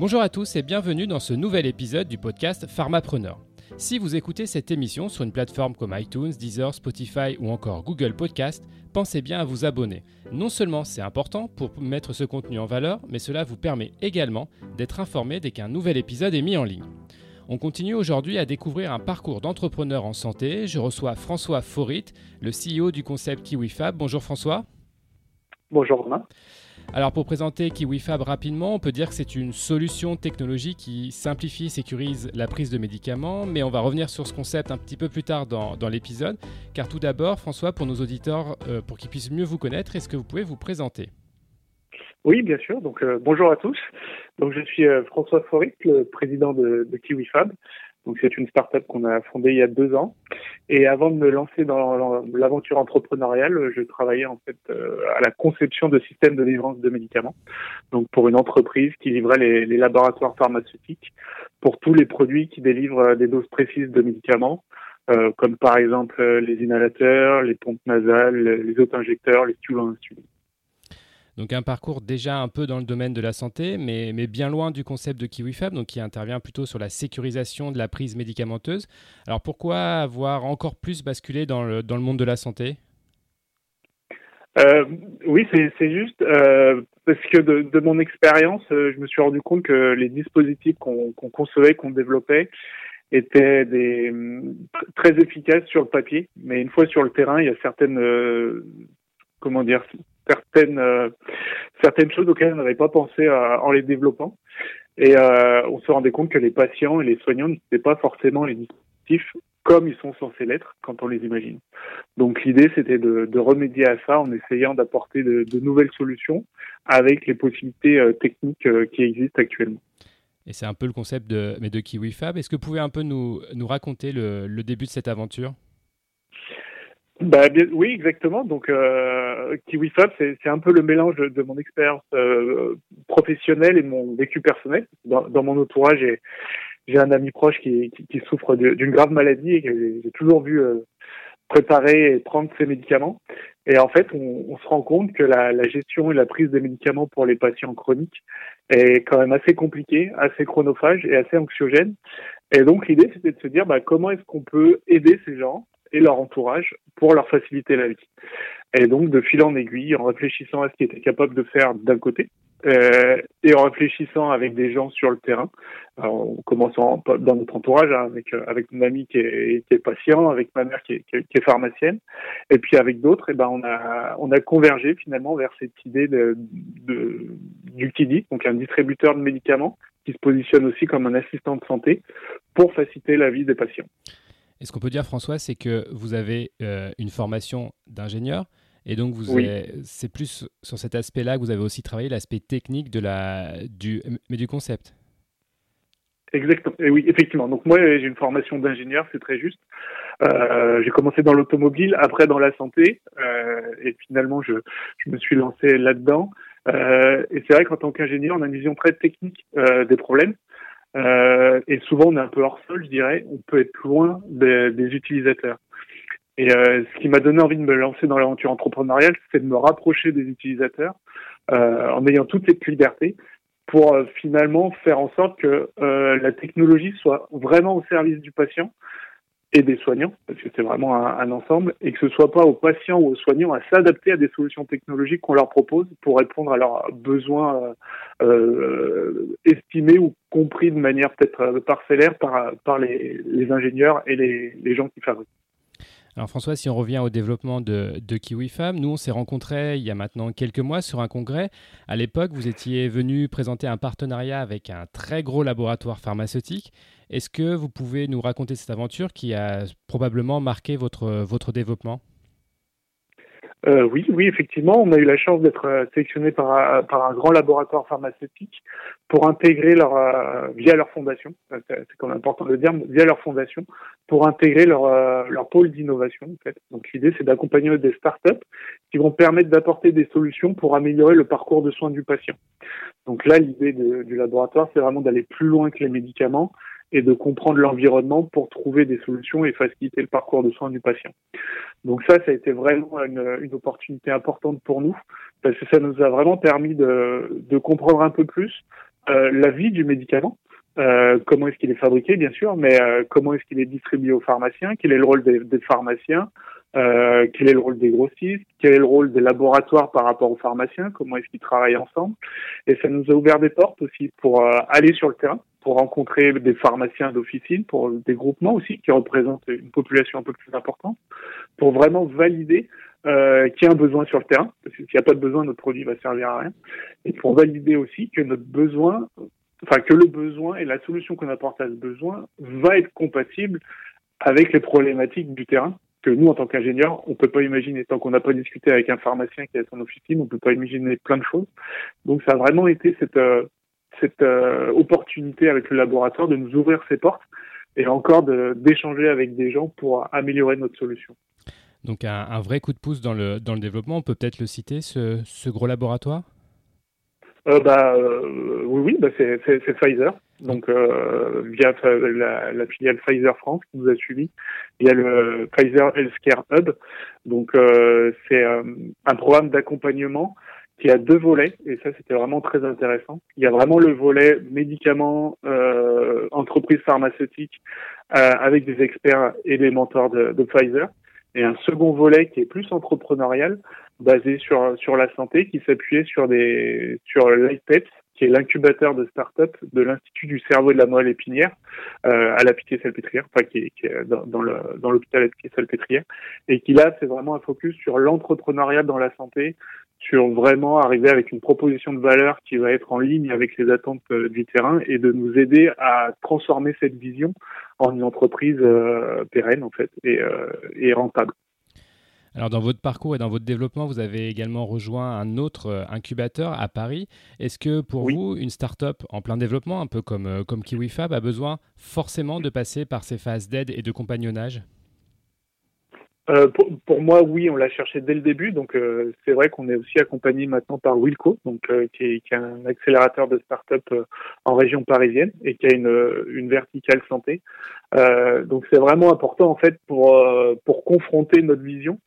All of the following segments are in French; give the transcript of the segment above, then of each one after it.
Bonjour à tous et bienvenue dans ce nouvel épisode du podcast Pharmapreneur. Si vous écoutez cette émission sur une plateforme comme iTunes, Deezer, Spotify ou encore Google Podcast, pensez bien à vous abonner. Non seulement c'est important pour mettre ce contenu en valeur, mais cela vous permet également d'être informé dès qu'un nouvel épisode est mis en ligne. On continue aujourd'hui à découvrir un parcours d'entrepreneur en santé. Je reçois François Forit, le CEO du concept KiwiFab. Bonjour François. Bonjour Romain. Alors pour présenter KiwiFab rapidement, on peut dire que c'est une solution technologique qui simplifie et sécurise la prise de médicaments, mais on va revenir sur ce concept un petit peu plus tard dans, l'épisode. Car tout d'abord, François, pour nos auditeurs, euh, pour qu'ils puissent mieux vous connaître, est-ce que vous pouvez vous présenter? Oui, bien sûr. Donc euh, bonjour à tous. Donc je suis euh, François Foric, le président de, de KiwiFab. Donc c'est une start-up qu'on a fondée il y a deux ans. Et avant de me lancer dans l'aventure entrepreneuriale, je travaillais en fait euh, à la conception de systèmes de livrance de médicaments. Donc pour une entreprise qui livrait les, laboratoires pharmaceutiques pour tous les produits qui délivrent des doses précises de médicaments, euh, comme par exemple les inhalateurs, les pompes nasales, les auto-injecteurs, les stylos insuline. Donc un parcours déjà un peu dans le domaine de la santé, mais, bien loin du concept de KiwiFab, donc qui intervient plutôt sur la sécurisation de la prise médicamenteuse. Alors pourquoi avoir encore plus basculé dans le, monde de la santé? Euh, oui, c'est juste euh, parce que de, mon expérience, euh, je me suis rendu compte que les dispositifs qu'on concevait, qu'on développait, étaient très efficaces sur le papier, mais une fois sur le terrain, il y a certaines, comment dire, certaines euh, certaines choses auxquelles on n'avait pas pensé euh, en les développant. Et euh, on se rendait compte que les patients et les soignants n'étaient pas forcément les dispositifs comme ils sont censés l'être quand on les imagine. Donc l'idée, c'était de, remédier à ça en essayant d'apporter de, nouvelles solutions avec les possibilités techniques qui existent actuellement. Et c'est un peu le concept de, mais de KiwiFab. Est-ce que vous pouvez un peu nous, nous raconter le début de cette aventure? Bah, oui, exactement. Donc, euh, KiwiFab, c'est un peu le mélange de mon expérience euh, professionnelle et de mon vécu personnel. Dans, dans mon entourage, j'ai un ami proche qui, qui, qui souffre d'une grave maladie et que j'ai toujours vu euh, préparer et prendre ses médicaments. Et en fait, on, on se rend compte que la, la, gestion et la prise des médicaments pour les patients chroniques est quand même assez compliquée, assez chronophage et assez anxiogène. Et donc, l'idée, c'était de se dire bah, comment est-ce qu'on peut aider ces gens et leur entourage pour leur faciliter la vie. Et donc, de fil en aiguille, en réfléchissant à ce qu'ils étaient capables de faire d'un côté, euh, et en réfléchissant avec des gens sur le terrain, en commençant dans notre entourage, hein, avec euh, avec mon ami qui est, qui patient, avec ma mère qui est, pharmacienne, et puis avec d'autres, et ben on a on a convergé finalement vers cette idée de du KIDI, donc un distributeur de médicaments qui se positionne aussi comme un assistant de santé pour faciliter la vie des patients. Et ce qu'on peut dire, François, c'est que vous avez euh, une formation d'ingénieur. Et donc, vous c'est plus sur cet aspect-là que vous avez aussi travaillé, l'aspect technique de la, du, mais du concept. Exactement. Et oui, effectivement. Donc moi, j'ai une formation d'ingénieur, c'est très juste. Euh, j'ai commencé dans l'automobile, après dans la santé, euh, et finalement, je, je, me suis lancé là-dedans. Euh, et c'est vrai qu'en tant qu'ingénieur, on a une vision très technique des problèmes. Euh, et souvent, on est un peu hors sol, je dirais. On peut être loin des, des utilisateurs. Et euh, ce qui m'a donné envie de me lancer dans l'aventure entrepreneuriale, c'est de me rapprocher des utilisateurs euh, en ayant toute cette liberté pour euh, finalement faire en sorte que euh, la technologie soit vraiment au service du patient et des soignants, parce que c'est vraiment un, ensemble, et que ce soit pas aux patients ou aux soignants à s'adapter à des solutions technologiques qu'on leur propose pour répondre à leurs besoins euh, euh estimés ou compris de manière peut-être euh, parcellaire par, par les, les ingénieurs et les gens qui fabriquent. Alors François, si on revient au développement de, de KiwiFab, nous on s'est rencontrés il y a maintenant quelques mois sur un congrès. À l'époque, vous étiez venu présenter un partenariat avec un très gros laboratoire pharmaceutique. Est-ce que vous pouvez nous raconter cette aventure qui a probablement marqué votre développement? Euh, oui, oui, effectivement, on a eu la chance d'être euh, sélectionné par, par un grand laboratoire pharmaceutique pour intégrer leur euh, via leur fondation, c'est quand même important de le dire, via leur fondation, pour intégrer leur euh, leur pôle d'innovation. En fait. Donc l'idée, c'est d'accompagner des startups qui vont permettre d'apporter des solutions pour améliorer le parcours de soins du patient. Donc là, l'idée du laboratoire, c'est vraiment d'aller plus loin que les médicaments et de comprendre l'environnement pour trouver des solutions et faciliter le parcours de soins du patient. Donc ça, ça a été vraiment une, une opportunité importante pour nous parce que ça nous a vraiment permis de, de comprendre un peu plus la vie du médicament. comment est-ce qu'il est fabriqué, bien sûr, mais comment est-ce qu'il est distribué aux pharmaciens, quel est le rôle des, des pharmaciens, euh, quel est le rôle des grossistes, quel est le rôle des laboratoires par rapport aux pharmaciens, comment est-ce qu'ils travaillent ensemble. Et ça nous a ouvert des portes aussi pour euh, aller sur le terrain, pour rencontrer des pharmaciens d'officine, pour des groupements aussi qui représentent une population un peu plus importante, pour vraiment valider euh, qu'il y a un besoin sur le terrain, parce que s'il n'y a pas de besoin, notre produit va servir à rien, et pour valider aussi que notre besoin, enfin que le besoin et la solution qu'on apporte à ce besoin va être compatible avec les problématiques du terrain que nous, en tant qu'ingénieurs, on peut pas imaginer. Tant qu'on n'a pas discuté avec un pharmacien qui est à son officine, on peut pas imaginer plein de choses. Donc, ça a vraiment été cette, euh, cette euh, opportunité avec le laboratoire de nous ouvrir ses portes et encore d'échanger avec des gens pour améliorer notre solution. Donc, un, un, vrai coup de pouce dans le, dans le développement, on peut peut-être le citer, ce, ce gros laboratoire? Euh, bah, euh, Oui, oui bah c'est Pfizer. Donc, euh, via la, la, filiale Pfizer France qui nous a suivis. Il y a le Pfizer Healthcare Hub. Donc, c'est un programme d'accompagnement qui a deux volets, et ça, c'était vraiment très intéressant. Il y a vraiment le volet médicaments, euh, entreprises pharmaceutiques, avec des experts et des mentors de, de Pfizer et un second volet qui est plus entrepreneurial, basé sur sur la santé, qui s'appuyait sur des sur l'IPEPS, qui est l'incubateur de start-up de l'Institut du cerveau et de la moelle épinière euh, à la Pitié-Salpêtrière, enfin qui est, qui est dans, dans, le dans l'hôpital à Pitié-Salpêtrière, et qui là c'est vraiment un focus sur l'entrepreneuriat dans la santé, sur vraiment arriver avec une proposition de valeur qui va être en ligne avec les attentes euh, du terrain et de nous aider à transformer cette vision en une entreprise euh, pérenne en fait et, euh, et, rentable. Alors dans votre parcours et dans votre développement, vous avez également rejoint un autre incubateur à Paris. Est-ce que pour vous, une start-up en plein développement, un peu comme, comme KiwiFab, a besoin forcément de passer par ces phases d'aide et de compagnonnage? Euh, pour, pour, moi, oui, on l'a cherché dès le début. Donc, euh, c'est vrai qu'on est aussi accompagné maintenant par Wilco, donc euh, qui, est, qui, est, un accélérateur de start-up euh, en région parisienne et qui a une, une verticale santé. donc, c'est vraiment important en fait pour pour confronter notre vision.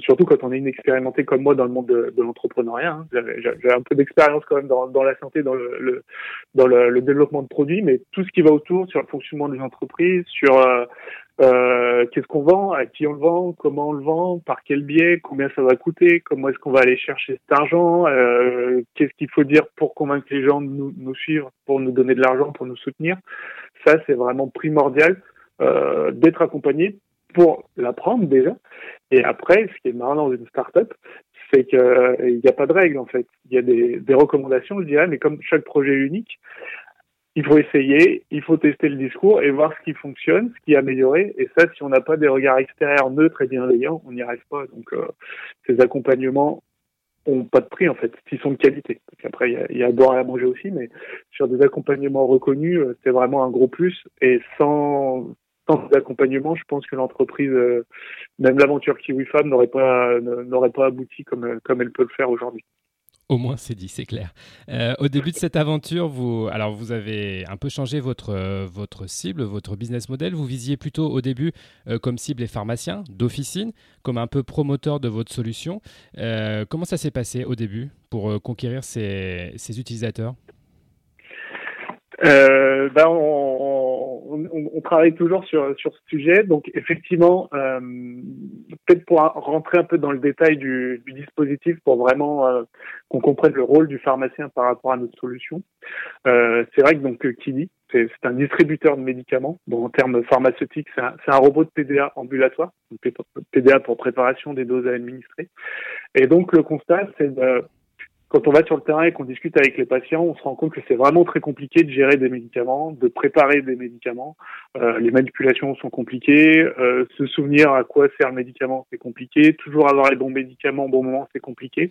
Surtout quand on est inexpérimenté comme moi dans le monde de, de l'entrepreneuriat. Hein. J'ai un peu d'expérience quand même dans, dans, la santé, dans le, le dans le, le, développement de produits, mais tout ce qui va autour sur le fonctionnement des entreprises, sur euh, qu'est-ce qu'on vend, à qui on le vend, comment on le vend, par quel biais, combien ça va coûter, comment est-ce qu'on va aller chercher cet argent, euh, qu'est-ce qu'il faut dire pour convaincre les gens de nous, nous suivre, pour nous donner de l'argent, pour nous soutenir. Ça, c'est vraiment primordial euh, d'être accompagné pour l'apprendre déjà. Et après, ce qui est marrant dans une startup, c'est qu'il n'y a pas de règles en fait. Il y a des, recommandations, je dirais, mais comme chaque projet est unique, il faut essayer, il faut tester le discours et voir ce qui fonctionne, ce qui est amélioré. Et ça, si on n'a pas des regards extérieurs neutres et bienveillants, on n'y arrive pas. Donc, euh, ces accompagnements ont pas de prix en fait, s'ils sont de qualité. Après, il y a, y a, à boire et à manger aussi, mais sur des accompagnements reconnus, euh, c'est vraiment un gros plus. Et sans, sans ces accompagnements, je pense que l'entreprise, euh, même l'aventure KiwiFab n'aurait pas n'aurait pas abouti comme comme elle peut le faire aujourd'hui. Au moins, c'est dit, c'est clair. Euh, au début de cette aventure, vous, alors vous avez un peu changé votre, votre cible, votre business model. Vous visiez plutôt au début euh, comme cible les pharmaciens d'officine, comme un peu promoteur de votre solution. comment ça s'est passé au début pour conquérir ces, ces utilisateurs? Ben on, on, on, travaille toujours sur, sur ce sujet. Donc effectivement, euh, peut-être pour rentrer un peu dans le détail du, du dispositif pour vraiment euh, qu'on comprenne le rôle du pharmacien par rapport à notre solution. Euh, c'est vrai que donc Kili, c'est un distributeur de médicaments. Bon, en termes pharmaceutiques, c'est un, un, robot de PDA ambulatoire, PDA pour préparation des doses à administrer. Et donc le constat, c'est de quand on va sur le terrain et qu'on discute avec les patients, on se rend compte que c'est vraiment très compliqué de gérer des médicaments, de préparer des médicaments. Euh, les manipulations sont compliquées, euh, se souvenir à quoi sert le médicament, c'est compliqué. Toujours avoir les bons médicaments au bon moment, c'est compliqué.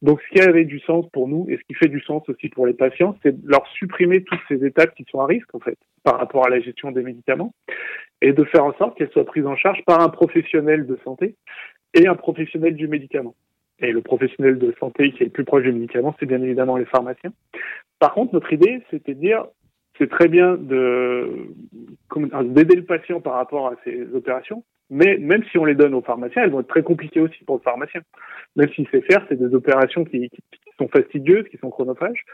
Donc, ce qui avait du sens pour nous et ce qui fait du sens aussi pour les patients, c'est de leur supprimer toutes ces étapes qui sont à risque, en fait, par rapport à la gestion des médicaments et de faire en sorte qu'elles soient prises en charge par un professionnel de santé et un professionnel du médicament. Et le professionnel de santé qui est le plus proche du médicament, c'est bien évidemment les pharmaciens. Par contre, notre idée, c'était de dire, c'est très bien de d'aider le patient par rapport à ces opérations, Mais même si on les donne aux pharmaciens, elles vont être très compliquées aussi pour le pharmacien. Même s'il sait faire, c'est des opérations qui, qui, sont fastidieuses, qui sont chronophages.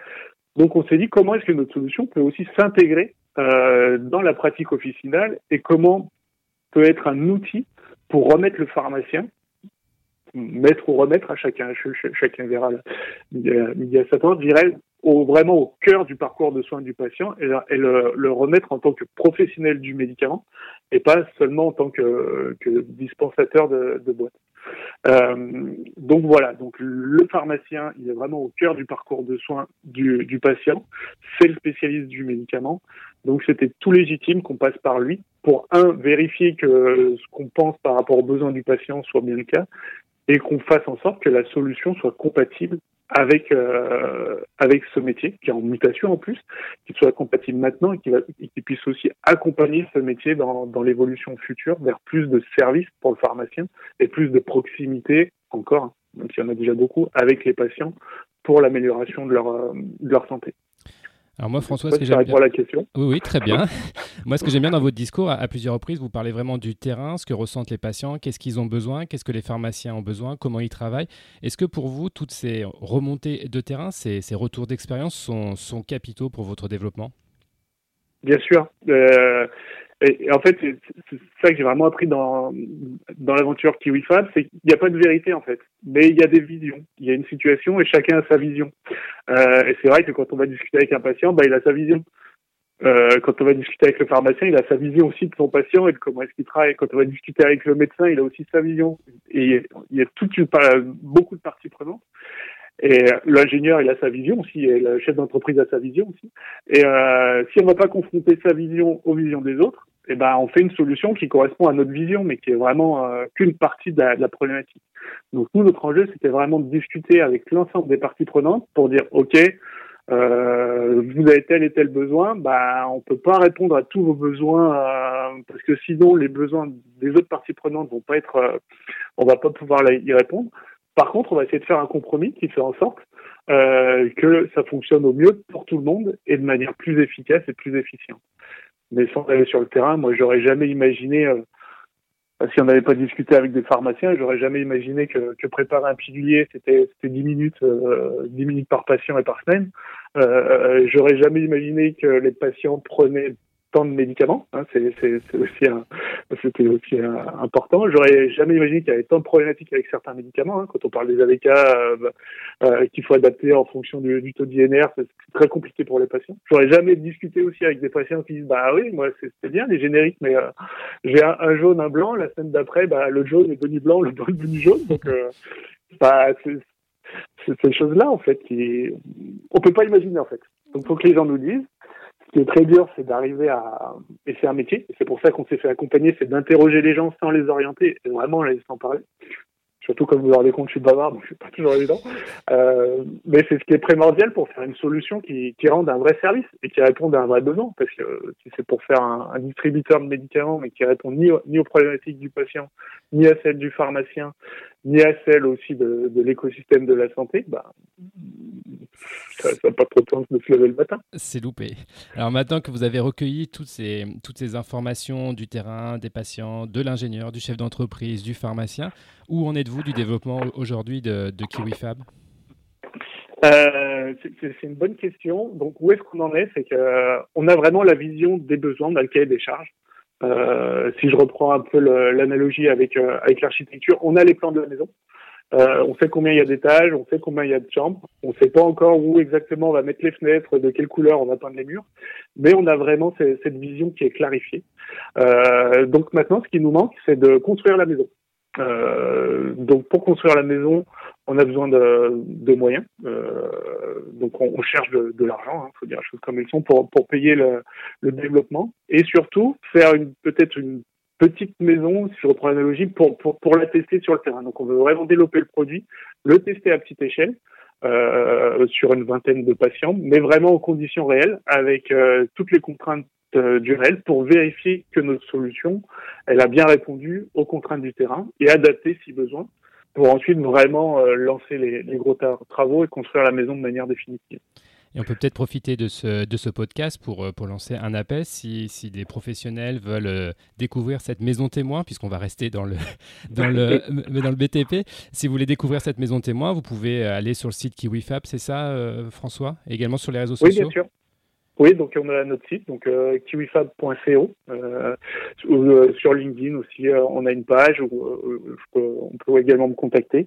Donc on s'est dit comment est-ce que notre solution peut aussi s'intégrer euh, dans la pratique officinale et comment peut être un outil pour remettre le pharmacien, mettre ou remettre à chacun, chacun verra midi à sa porte, dirais au, vraiment au cœur du parcours de soins du patient et, le, remettre en tant que professionnel du médicament et pas seulement en tant que, dispensateur de, de boîte. Euh, donc voilà, donc le pharmacien, il est vraiment au cœur du parcours de soins du patient, c'est le spécialiste du médicament, donc c'était tout légitime qu'on passe par lui pour un vérifier que ce qu'on pense par rapport aux besoins du patient soit bien le cas et qu'on fasse en sorte que la solution soit compatible avec euh, avec ce métier qui est en mutation en plus, qu'il soit compatible maintenant et qu'il puisse aussi accompagner ce métier dans, dans l'évolution future vers plus de services pour le pharmacien et plus de proximité encore, même s'il y en a déjà beaucoup, avec les patients pour l'amélioration de leur, euh, de leur santé. Alors moi, François, ce que j'aime bien... la question. Oui, oui, très bien. moi, ce que j'aime bien dans votre discours, à, plusieurs reprises, vous parlez vraiment du terrain, ce que ressentent les patients, qu'est-ce qu'ils ont besoin, qu'est-ce que les pharmaciens ont besoin, comment ils travaillent. Est-ce que pour vous, toutes ces remontées de terrain, ces, ces retours d'expérience sont, sont capitaux pour votre développement? Bien sûr. Euh, et, en fait, c'est ça que j'ai vraiment appris dans, l'aventure KiwiFab, c'est qu'il n'y a pas de vérité en fait, mais il y a des visions. Il y a une situation et chacun a sa vision. Euh, et c'est vrai que quand on va discuter avec un patient, bah, il a sa vision. Euh, quand on va discuter avec le pharmacien, il a sa vision aussi de son patient et de comment est-ce qu'il travaille. Quand on va discuter avec le médecin, il a aussi sa vision. Et il y a beaucoup de parties prenantes. Et l'ingénieur, il a sa vision aussi, et le chef d'entreprise a sa vision aussi. Et euh, si on ne va pas confronter sa vision aux visions des autres, eh ben, on fait une solution qui correspond à notre vision, mais qui est vraiment euh, qu'une partie de la, de la, problématique. Donc nous, notre enjeu, c'était vraiment de discuter avec l'ensemble des parties prenantes pour dire, OK, euh, vous avez tel et tel besoin, bah, on peut pas répondre à tous vos besoins euh, parce que sinon les besoins des autres parties prenantes vont pas être, euh, on va pas pouvoir y répondre. Par contre, on va essayer de faire un compromis qui fait en sorte euh, que ça fonctionne au mieux pour tout le monde et de manière plus efficace et plus efficiente. Mais sans aller sur le terrain, moi, j'aurais jamais imaginé, euh, si on n'avait pas discuté avec des pharmaciens, j'aurais jamais imaginé que, que, préparer un pilulier, c'était 10 minutes, euh, 10 minutes par patient et par semaine. Euh, j'aurais jamais imaginé que les patients prenaient de médicaments. Hein, c'est aussi, un, c'était aussi important. J'aurais jamais imaginé qu'il y avait tant de problématiques avec certains médicaments. Hein. Quand on parle des AVK euh, euh, qu'il faut adapter en fonction du, taux d'INR, c'est très compliqué pour les patients. J'aurais jamais discuté aussi avec des patients qui disent bah oui, moi c'est bien les génériques, mais euh, j'ai un, jaune, un blanc. La semaine d'après, bah le jaune est devenu blanc, le blanc est devenu jaune. Donc c'est ces choses-là en fait qui on peut pas imaginer en fait. Donc faut que les gens nous disent qui est très dur, c'est d'arriver à et c'est un métier. C'est pour ça qu'on s'est fait accompagner, c'est d'interroger les gens sans les orienter et vraiment les laisser en parler. Surtout comme vous vous rendez compte, je suis bavard, donc c'est pas toujours évident. Euh, mais c'est ce qui est primordial pour faire une solution qui, rende un vrai service et qui réponde à un vrai besoin. Parce que si c'est pour faire un, distributeur de médicaments, mais qui répond ni, ni aux problématiques du patient, ni à celles du pharmacien, ni à celles aussi de, de l'écosystème de la santé, bah, ça n'a pas trop de sens de se lever le matin. C'est loupé. Alors maintenant que vous avez recueilli toutes ces, toutes ces informations du terrain, des patients, de l'ingénieur, du chef d'entreprise, du pharmacien, où en êtes-vous du développement aujourd'hui de, de KiwiFab? Euh, c'est une bonne question. Donc, où est-ce qu'on en est? C'est qu'on euh, a vraiment la vision des besoins dans le cahier des charges. Euh, si je reprends un peu l'analogie avec, euh, avec l'architecture, on a les plans de la maison. Euh, on sait combien il y a d'étages, on sait combien il y a de chambres. On ne sait pas encore où exactement on va mettre les fenêtres, de quelle couleur on va peindre les murs, mais on a vraiment cette vision qui est clarifiée. Euh, donc maintenant, ce qui nous manque, c'est de construire la maison. Euh, donc pour construire la maison, on a besoin de, moyens. Donc on, cherche de, l'argent, il hein, faut dire les choses comme elles sont, pour, payer le, développement et surtout faire peut-être une petite maison, si je reprends l'analogie, pour, pour, pour la tester sur le terrain. Donc on veut vraiment développer le produit, le tester à petite échelle. Euh, sur une vingtaine de patients, mais vraiment en conditions réelles, avec euh, toutes les contraintes euh, du réel, pour vérifier que notre solution, elle a bien répondu aux contraintes du terrain et adapter si besoin, pour ensuite vraiment euh, lancer les, les, gros travaux et construire la maison de manière définitive. Et on peut peut-être profiter de ce, de ce podcast pour, pour lancer un appel si, si des professionnels veulent découvrir cette maison témoin, puisqu'on va rester dans le, dans, le, dans le BTP. Si vous voulez découvrir cette maison témoin, vous pouvez aller sur le site KiwiFab, c'est ça, François? Également sur les réseaux sociaux? Oui, bien sûr. Oui, donc on a notre site, donc euh, kiwifab.co. Euh, euh, sur LinkedIn aussi, euh, on a une page où on peut également me contacter.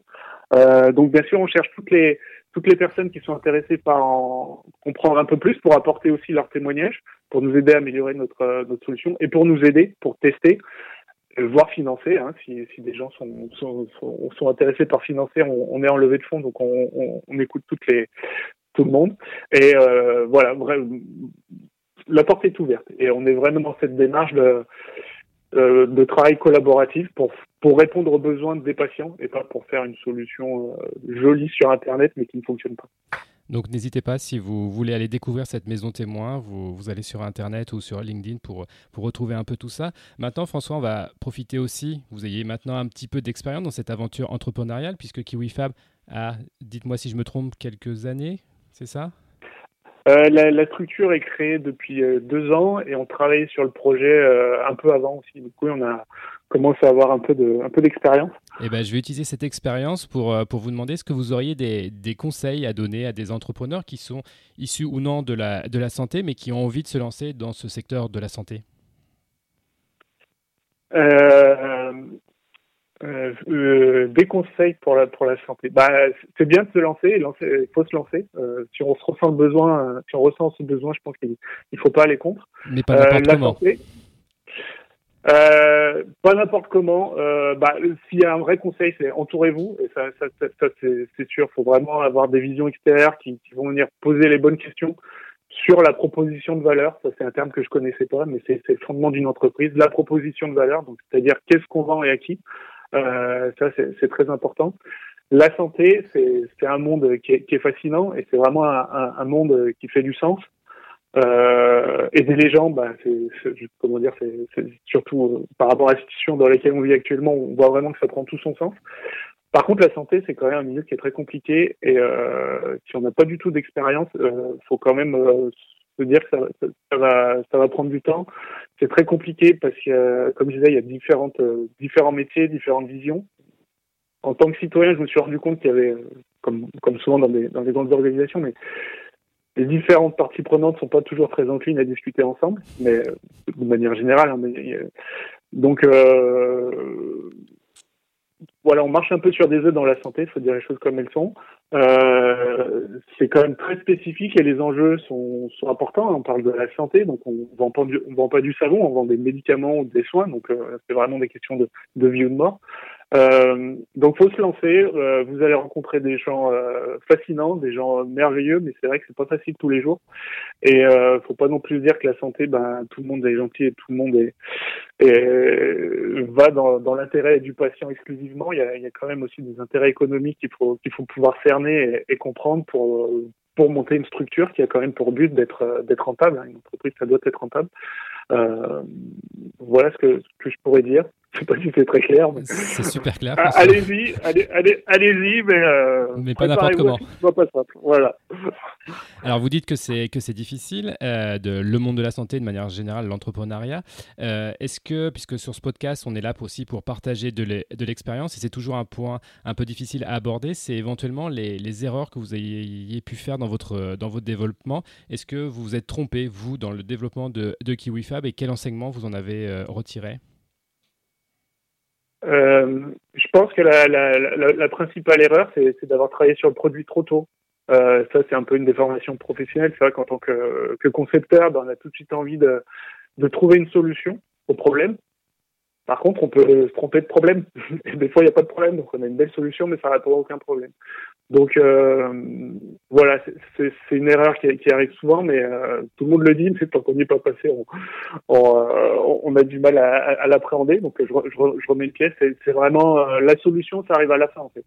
donc bien sûr, on cherche toutes les toutes les personnes qui sont intéressées par en comprendre un peu plus pour apporter aussi leur témoignage, pour nous aider à améliorer notre notre solution et pour nous aider pour tester voire financer. Hein, si, si, des gens sont, sont, sont, intéressés par financer, on, est en levée de fonds, donc on, on, on écoute toutes les, tout le monde. Et euh, voilà, la porte est ouverte. Et on est vraiment dans cette démarche de, euh, de travail collaboratif pour, pour répondre aux besoins des patients et pas pour faire une solution euh, jolie sur Internet mais qui ne fonctionne pas. Donc n'hésitez pas, si vous voulez aller découvrir cette maison témoin, vous, vous, allez sur Internet ou sur LinkedIn pour, pour retrouver un peu tout ça. Maintenant, François, on va profiter aussi, vous ayez maintenant un petit peu d'expérience dans cette aventure entrepreneuriale, puisque KiwiFab a, dites-moi si je me trompe, quelques années, c'est ça? Euh, la, structure est créée depuis euh, deux ans et on travaille sur le projet euh, un peu avant aussi. Du coup, on a commencé à avoir un peu de, un peu d'expérience. Eh ben, je vais utiliser cette expérience pour, pour vous demander est-ce que vous auriez des, des, conseils à donner à des entrepreneurs qui sont issus ou non de la, de la santé, mais qui ont envie de se lancer dans ce secteur de la santé. Euh, euh, des conseils pour la pour la santé. Bah, c'est bien de se lancer, il faut se lancer. Euh, si on se ressent le besoin, si on ressent ce besoin, je pense qu'il il faut pas aller contre. Mais pas n'importe comment. Santé, pas n'importe comment. bah, s'il y a un vrai conseil, c'est entourez-vous. Et ça, ça, ça, c'est sûr. Il faut vraiment avoir des visions extérieures qui, qui vont venir poser les bonnes questions sur la proposition de valeur. Ça, c'est un terme que je connaissais pas, mais c'est le fondement d'une entreprise. La proposition de valeur, donc c'est-à-dire qu'est-ce qu'on vend et à qui? Euh, ça, c'est très important. La santé, c'est un monde qui est, qui est fascinant et c'est vraiment un, un, monde qui fait du sens. Euh, aider les gens, bah, c'est comment dire, c'est surtout euh, par rapport à la situation dans laquelle on vit actuellement, on voit vraiment que ça prend tout son sens. Par contre, la santé, c'est quand même un milieu qui est très compliqué et euh, si on n'a pas du tout d'expérience, euh, faut quand même euh, se dire que ça, va, ça va prendre du temps c'est très compliqué parce que, comme je disais, il y a différentes, euh, différents métiers, différentes visions. En tant que citoyen, je me suis rendu compte qu'il y avait, comme, comme souvent dans des, dans les grandes organisations, mais les différentes parties prenantes ne sont pas toujours très enclines à discuter ensemble, mais de manière générale. Hein, mais, donc, euh, on marche un peu sur des œufs dans la santé, il faut dire les choses comme elles sont. Euh, c'est quand même très spécifique et les enjeux sont, importants. On parle de la santé, donc on vend pas du, vend pas du savon, on vend des médicaments ou des soins, donc euh, c'est vraiment des questions de, de vie ou de mort. Euh, donc faut se lancer. Euh, vous allez rencontrer des gens euh, fascinants, des gens merveilleux, mais c'est vrai que c'est pas facile tous les jours. Et euh, faut pas non plus dire que la santé, ben tout le monde est gentil et tout le monde est, va dans, dans l'intérêt du patient exclusivement. Il y, a, il y a, quand même aussi des intérêts économiques qu'il faut qu'il faut pouvoir cerner et, et comprendre pour pour monter une structure qui a quand même pour but d'être d'être rentable. Une entreprise, ça doit être rentable. Euh, voilà ce que, ce que je pourrais dire. Je sais pas si c'est très clair. C'est super clair. Ah, allez-y, allez, allez, allez-y, mais, euh, mais pas n'importe comment. Pas simple. Voilà. Alors vous dites que c'est que c'est difficile euh, de le monde de la santé de manière générale, l'entrepreneuriat. Euh, est-ce que puisque sur ce podcast on est là aussi pour partager de l'expérience et c'est toujours un point un peu difficile à aborder, c'est éventuellement les, les, erreurs que vous ayez pu faire dans votre dans votre développement. Est-ce que vous vous êtes trompé vous dans le développement de, de KiwiFab et quel enseignement vous en avez retiré? Euh, je pense que la, la, la, la principale erreur, c'est d'avoir travaillé sur le produit trop tôt. Euh, ça, c'est un peu une déformation professionnelle. C'est vrai qu'en tant que, que concepteur, ben, on a tout de suite envie de, de trouver une solution au problème. Par contre, on peut se tromper de problème. Des fois, il n'y a pas de problème, donc on a une belle solution, mais ça répond à aucun problème. Donc euh, voilà, c'est une erreur qui, qui, arrive souvent, mais euh, tout le monde le dit, mais tant qu'on n'y est pas passé, on, on, euh, on, a du mal à, à l'appréhender. Donc je, je, je, remets une pièce. C'est vraiment euh, la solution, ça arrive à la fin en fait.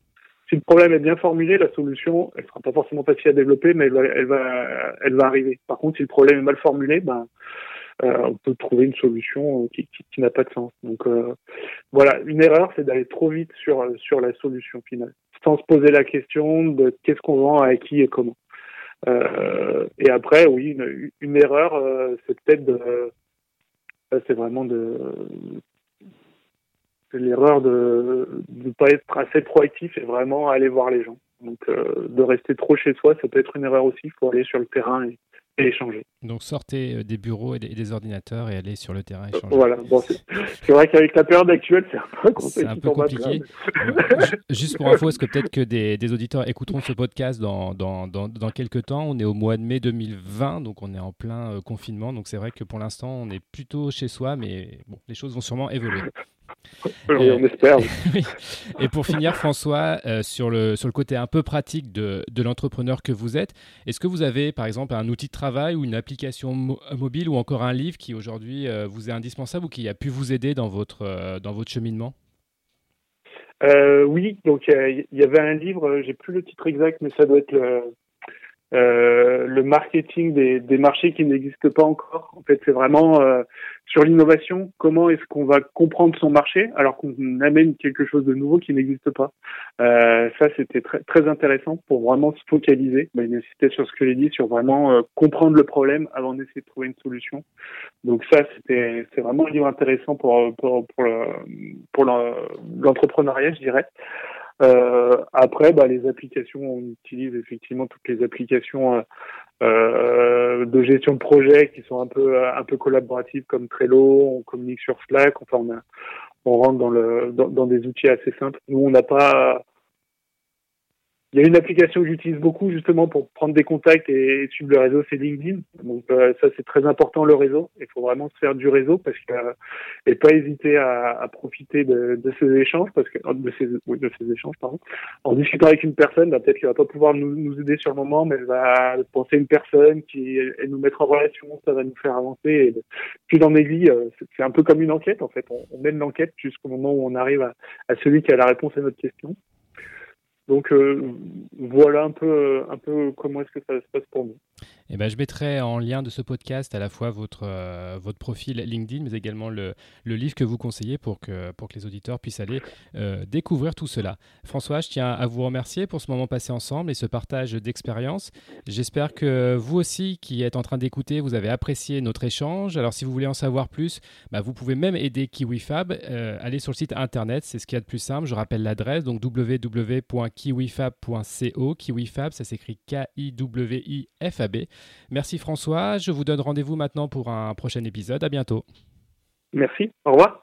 Si le problème est bien formulé, la solution, elle sera pas forcément facile à développer, mais elle va, elle va, elle va arriver. Par contre, si le problème est mal formulé, ben on peut trouver une solution qui, qui, qui n'a pas de sens. Donc euh, voilà, une erreur, c'est d'aller trop vite sur sur la solution finale, sans se poser la question de qu'est-ce qu'on vend à qui et comment. et après, oui, une, erreur, c'est peut-être de, c'est vraiment de, l'erreur de ne pas être assez proactif et vraiment aller voir les gens. Donc, de rester trop chez soi, ça peut être une erreur aussi. Il faut aller sur le terrain et, échanger. Donc sortez euh, des bureaux et des, ordinateurs et allez sur le terrain échanger. Voilà, c'est vrai qu'avec la période actuelle, c'est un peu, compliqué. Juste pour info, est-ce que peut-être que des, auditeurs écouteront ce podcast dans, dans, dans, dans, quelques temps? On est au mois de mai 2020, donc on est en plein euh, confinement. Donc c'est vrai que pour l'instant, on est plutôt chez soi, mais bon, les choses vont sûrement évoluer. Oui, on espère. Et pour finir, François, euh, sur, le, sur le côté un peu pratique de, de l'entrepreneur que vous êtes, est-ce que vous avez par exemple un outil de travail ou une application mobile ou encore un livre qui aujourd'hui euh, vous est indispensable ou qui a pu vous aider dans votre, euh, dans votre cheminement? Oui, donc il y, avait un livre, j'ai plus le titre exact, mais ça doit être le, euh, le marketing des, des, marchés qui n'existent pas encore. En fait, c'est vraiment euh, sur l'innovation. Comment est-ce qu'on va comprendre son marché alors qu'on amène quelque chose de nouveau qui n'existe pas? Euh, ça, c'était très, très intéressant pour vraiment se focaliser. Bah, c'était sur ce que j'ai dit, sur vraiment euh, comprendre le problème avant d'essayer de trouver une solution. Donc ça, c'était c'est vraiment un livre intéressant pour pour pour l'entrepreneuriat, je dirais. Euh, après, bah, les applications, on utilise effectivement toutes les applications euh, euh, de gestion de projet qui sont un peu un peu collaboratives comme Trello. On communique sur Slack. Enfin, on, a, on rentre dans le dans, dans, des outils assez simples. Nous, on n'a pas il y a une application que j'utilise beaucoup justement pour prendre des contacts et suivre le réseau, c'est LinkedIn. Donc euh, ça c'est très important le réseau. Il faut vraiment se faire du réseau parce que euh, et pas hésiter à, à profiter de, de, ces échanges parce que de ces oui, de ces échanges pardon. En discutant avec une personne, bah, peut-être qu'elle va pas pouvoir nous, nous, aider sur le moment, mais elle va penser une personne qui et nous mettre en relation, ça va nous faire avancer. Et puis dans mes vies, euh, c'est un peu comme une enquête en fait. On, on mène l'enquête jusqu'au moment où on arrive à, à celui qui a la réponse à notre question. Donc euh, voilà un peu, un peu comment est-ce que ça se passe pour nous. Eh ben, je mettrai en lien de ce podcast à la fois votre, euh, votre profil LinkedIn, mais également le, le, livre que vous conseillez pour que, pour que les auditeurs puissent aller euh, découvrir tout cela. François, je tiens à vous remercier pour ce moment passé ensemble et ce partage d'expérience. J'espère que vous aussi qui êtes en train d'écouter, vous avez apprécié notre échange. Alors si vous voulez en savoir plus, bah, vous pouvez même aider KiwiFab. Euh, allez sur le site internet, c'est ce qu'il y a de plus simple. Je rappelle l'adresse, donc www.kiwifab.co. KiwiFab, ça s'écrit K-I-W-I-F-A-B. Merci François, je vous donne rendez-vous maintenant pour un prochain épisode. À bientôt. Merci, au revoir.